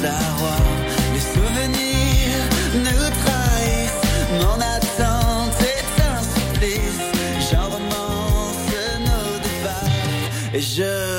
Les souvenirs nous trahissent. Mon attente est un supplice. J'en romance nos départs. Et je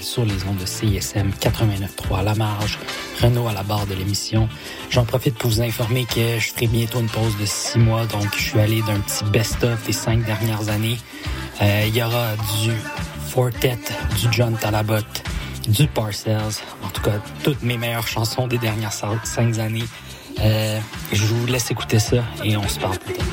sur les ondes de CISM 89.3 à la marge, Renault à la barre de l'émission. J'en profite pour vous informer que je ferai bientôt une pause de six mois, donc je suis allé d'un petit best-of des cinq dernières années. Euh, Il y aura du Fortet, du John Talabot, du Parcells, en tout cas toutes mes meilleures chansons des dernières cinq années. Euh, je vous laisse écouter ça et on se parle plus tard.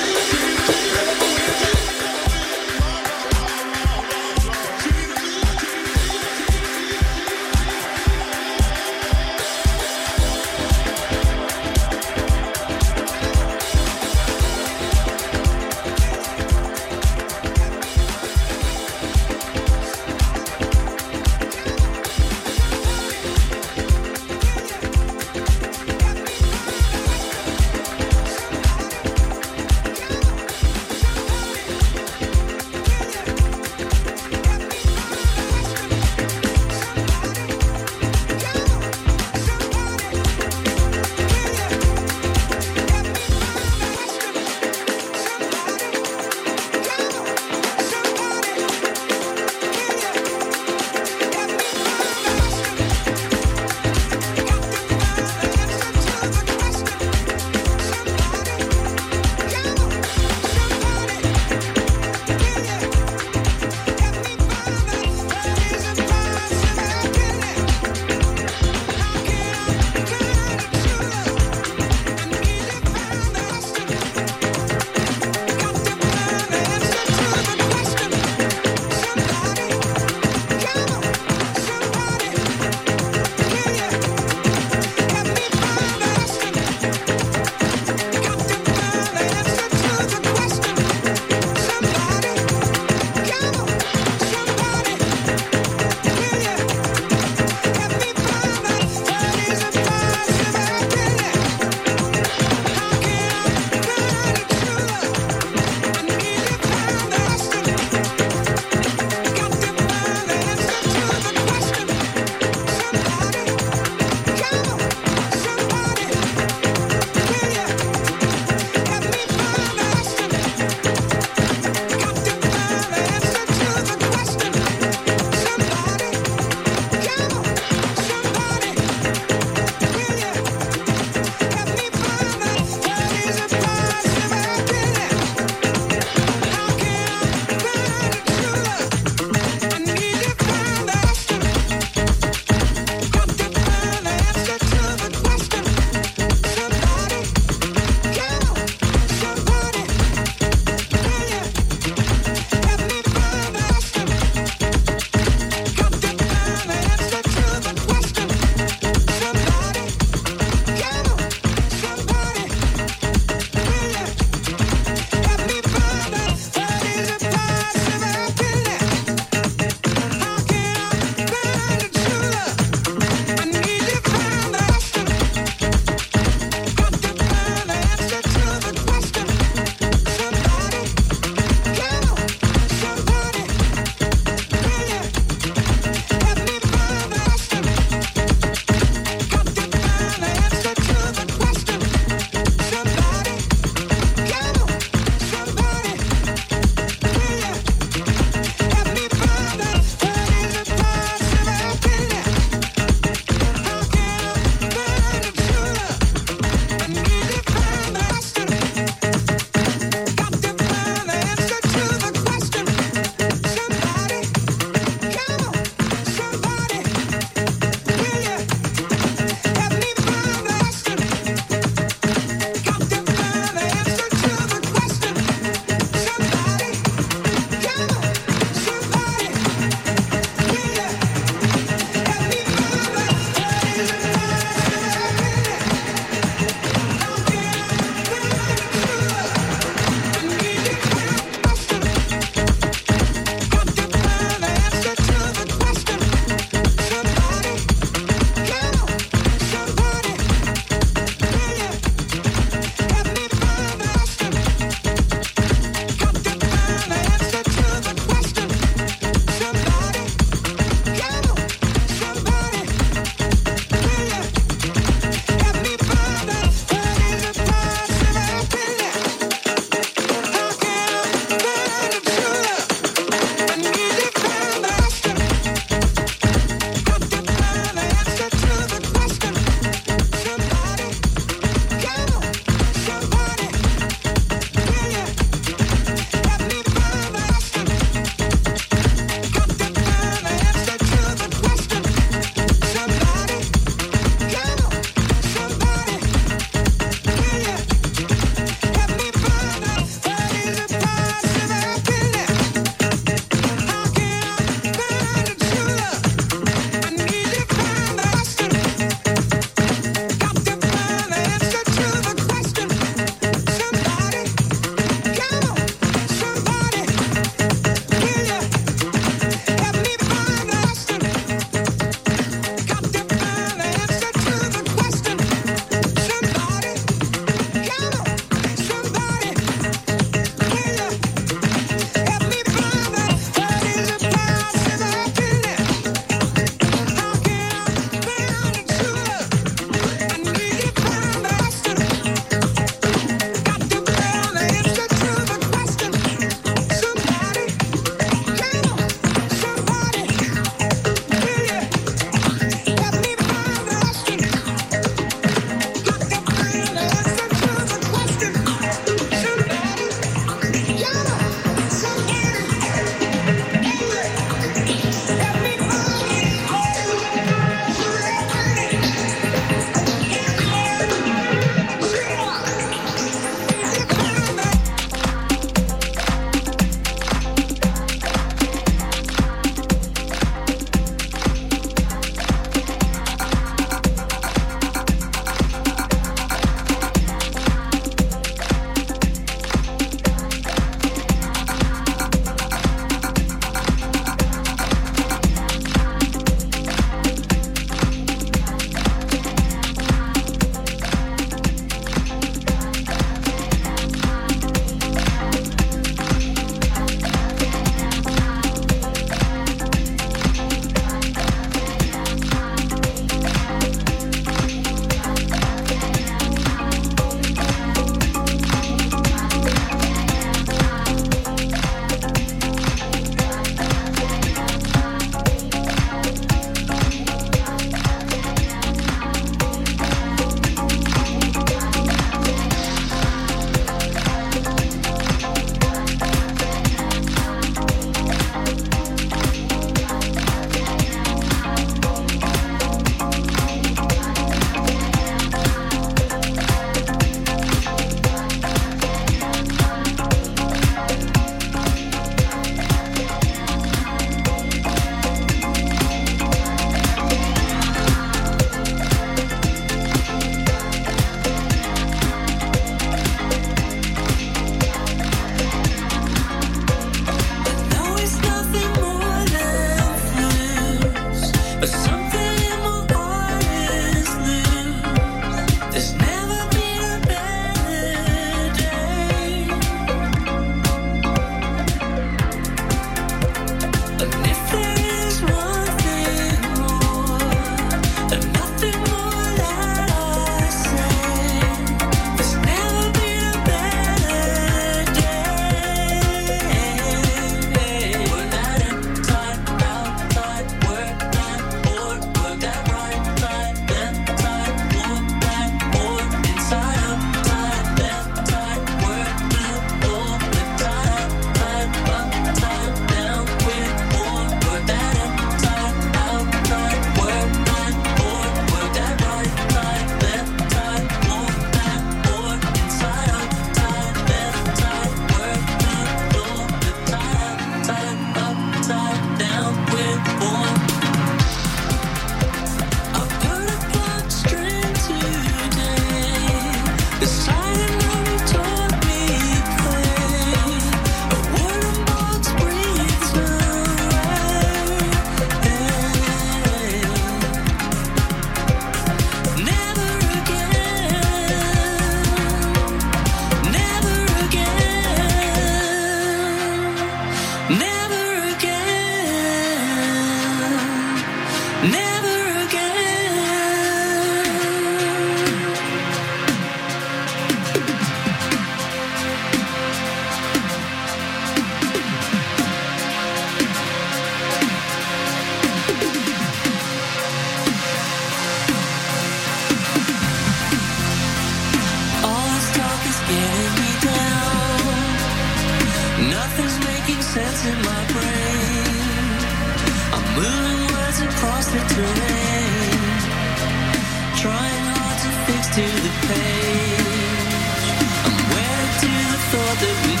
trying hard to fix to the page. I'm wedded to the thought that we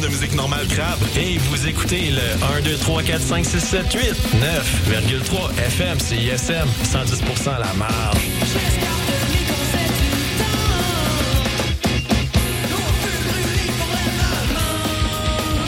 De musique normale Crabe et vous écoutez le 1, 2, 3, 4, 5, 6, 7, 8, 9,3 FM, CISM, 110% à la marge.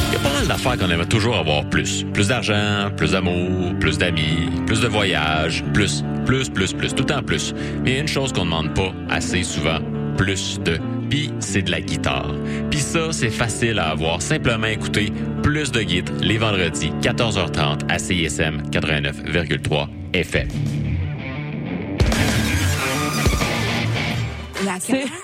Il y a pas mal d'affaires qu'on aimerait toujours avoir plus. Plus d'argent, plus d'amour, plus d'amis, plus de voyages, plus, plus, plus, plus, tout en plus. Mais il y a une chose qu'on ne demande pas assez souvent, plus de. Puis c'est de la guitare. Puis ça, c'est facile à avoir. Simplement écouter plus de guides les vendredis, 14h30 à CISM 89,3 FM. La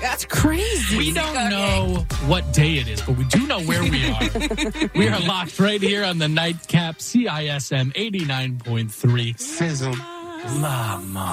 That's crazy. We don't know what day it is, but we do know where we are. we are locked right here on the nightcap CISM 89.3. Sizzle. Mama.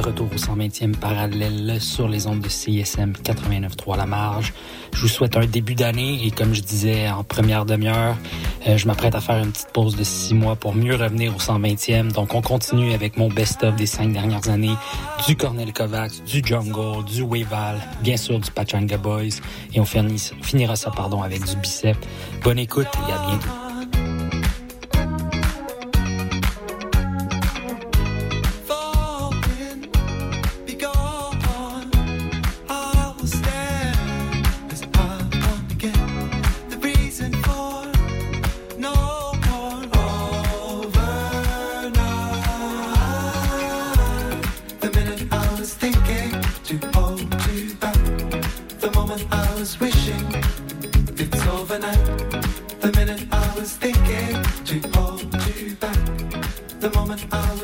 Retour au 120e parallèle sur les ondes de CISM 89.3 La Marge. Je vous souhaite un début d'année et comme je disais en première demi-heure, euh, je m'apprête à faire une petite pause de six mois pour mieux revenir au 120e. Donc on continue avec mon best-of des cinq dernières années, du Cornel Kovacs, du Jungle, du Weval, bien sûr du Pachanga Boys et on finira ça pardon avec du Bicep. Bonne écoute et à bientôt.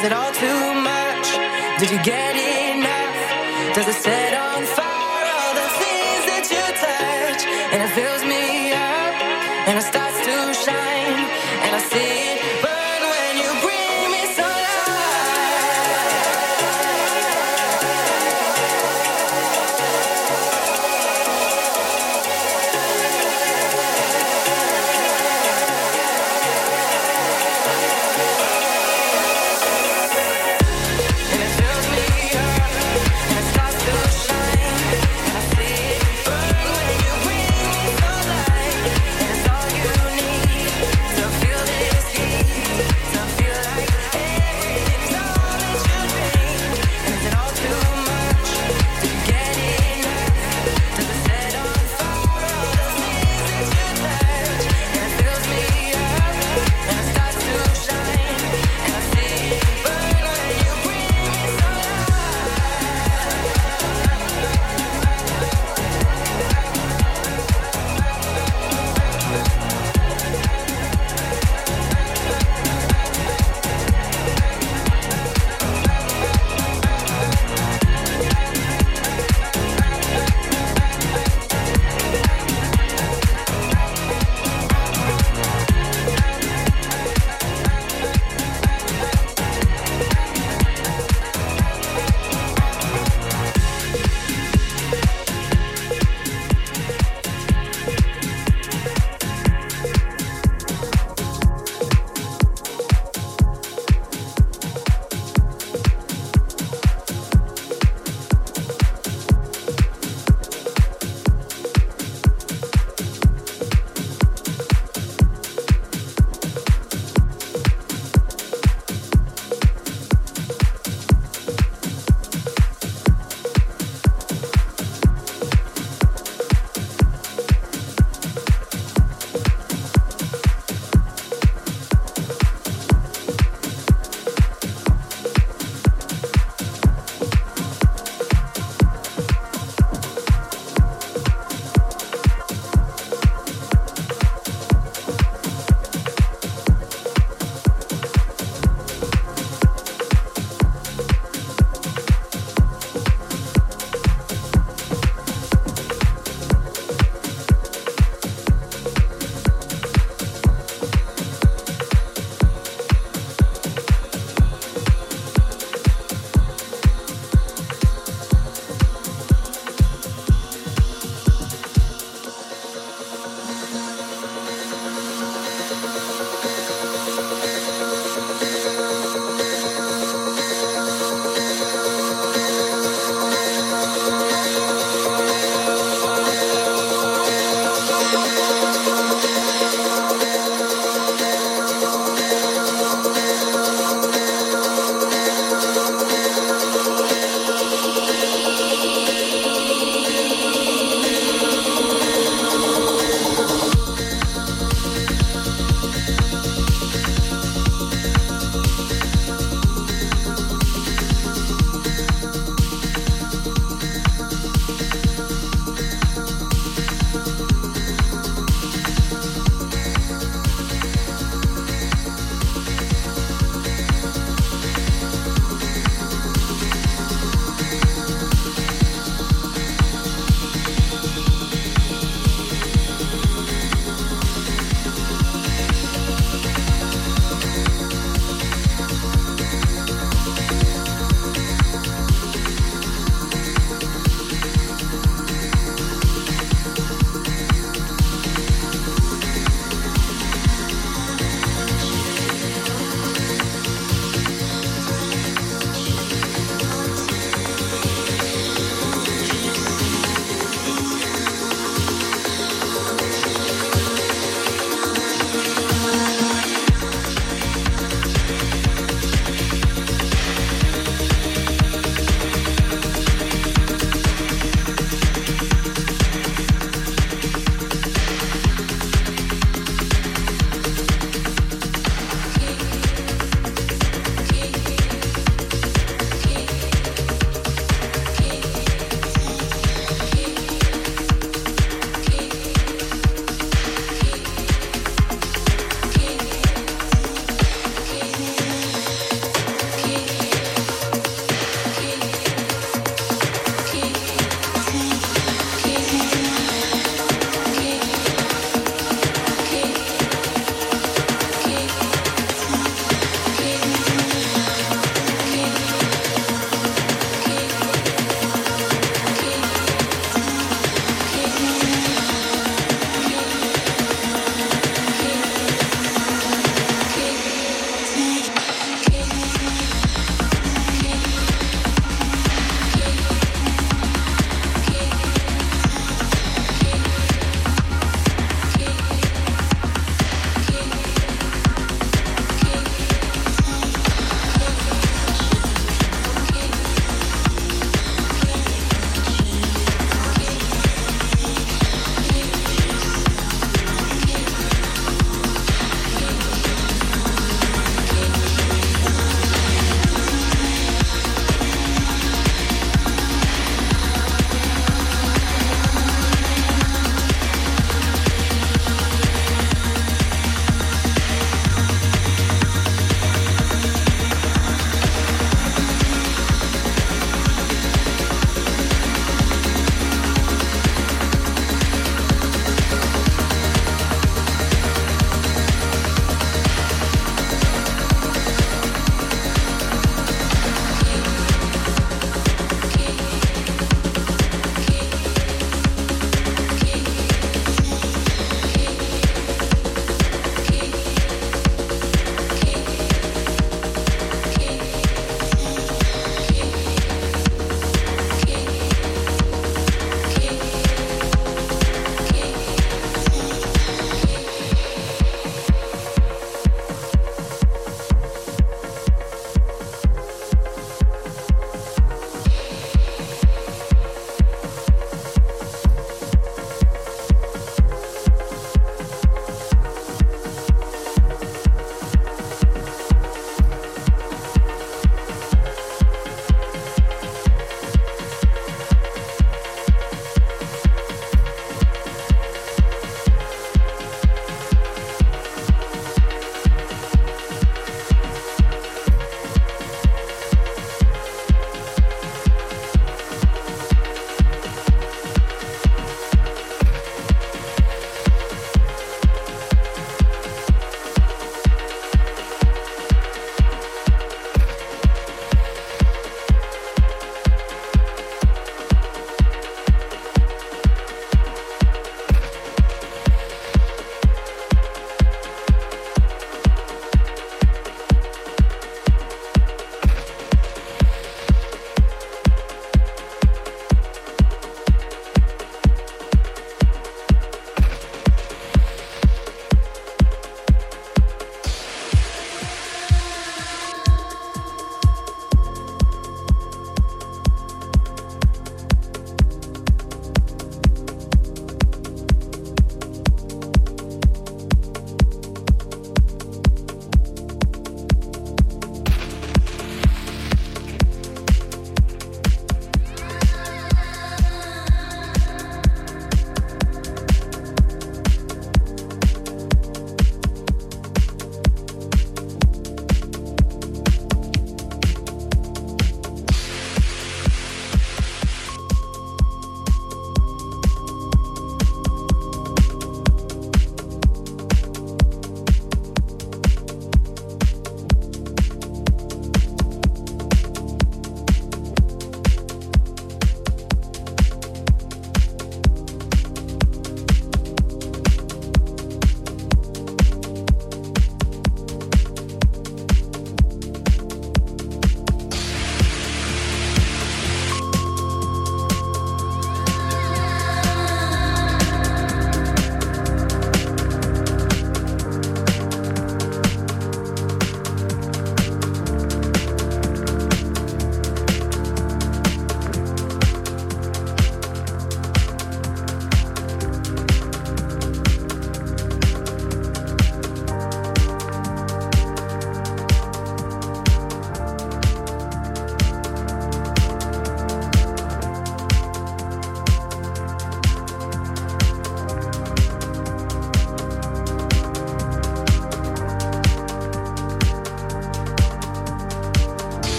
is it all too much? Did you get enough? Does it set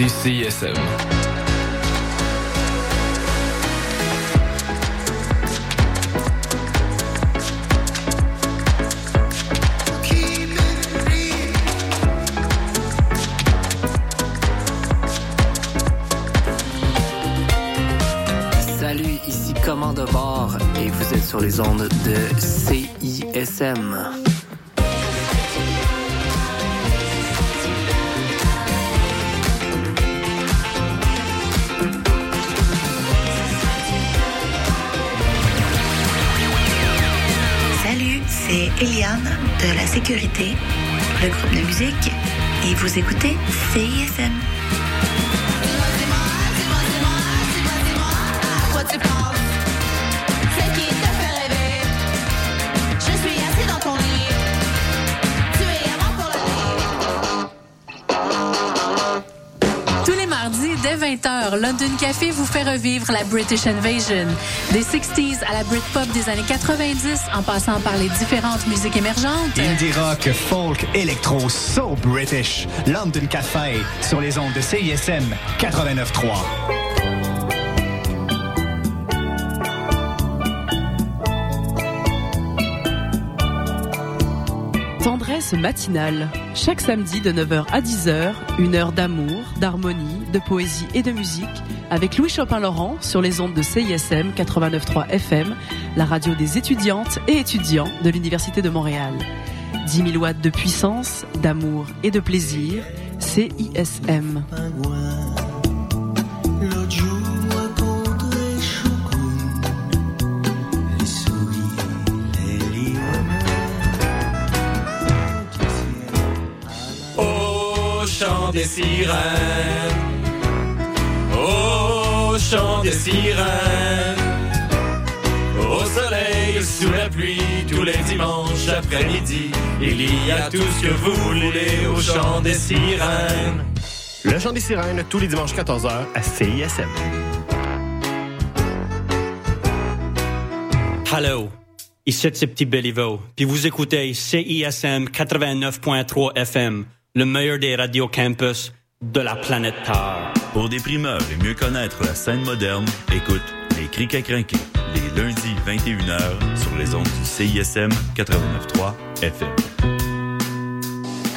écrit, vous écoutez CISM. Dès 20h, London Café vous fait revivre la British Invasion. Des 60s à la Britpop des années 90, en passant par les différentes musiques émergentes. Indie rock, folk, électro, so British. London Café sur les ondes de CISM 89.3. Tendresse matinale. Chaque samedi de 9h à 10h, une heure d'amour, d'harmonie, de poésie et de musique avec Louis Chopin-Laurent sur les ondes de CISM 89.3 FM, la radio des étudiantes et étudiants de l'Université de Montréal. 10 000 watts de puissance, d'amour et de plaisir, CISM. Au chant des sirènes, au chant des sirènes, au soleil, sous la pluie, tous les dimanches après-midi, il y a tout ce que vous voulez au chant des sirènes. Le chant des sirènes, tous les dimanches 14h à CISM. Hello, ici c'est Petit Béliveau, puis vous écoutez CISM 89.3 FM, le meilleur des radios campus de la planète Terre. Pour des primeurs et mieux connaître la scène moderne, écoute Les Criques à crinquer, les lundis 21h sur les ondes du CISM 89.3 FM.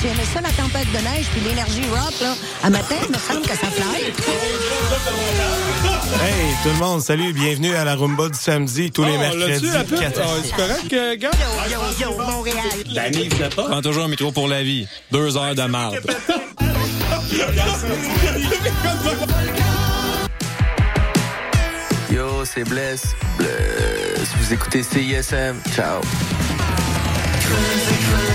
Tu aimais ça, la tempête de neige puis l'énergie rock, là? À matin, il me semble que ça fly. Hey, tout le monde, salut, bienvenue à la Rumba du samedi, tous les Oh, mercredis. là-dessus, la pub? 4 à Ah, 6. c'est correct, euh, gars? Yo, yo, yo, Montréal. Danny, pas? Prends toujours un micro pour la vie. Deux heures de marde. Yo, c'est Bless. Bless. Vous écoutez CISM. Ciao. Crazy, crazy.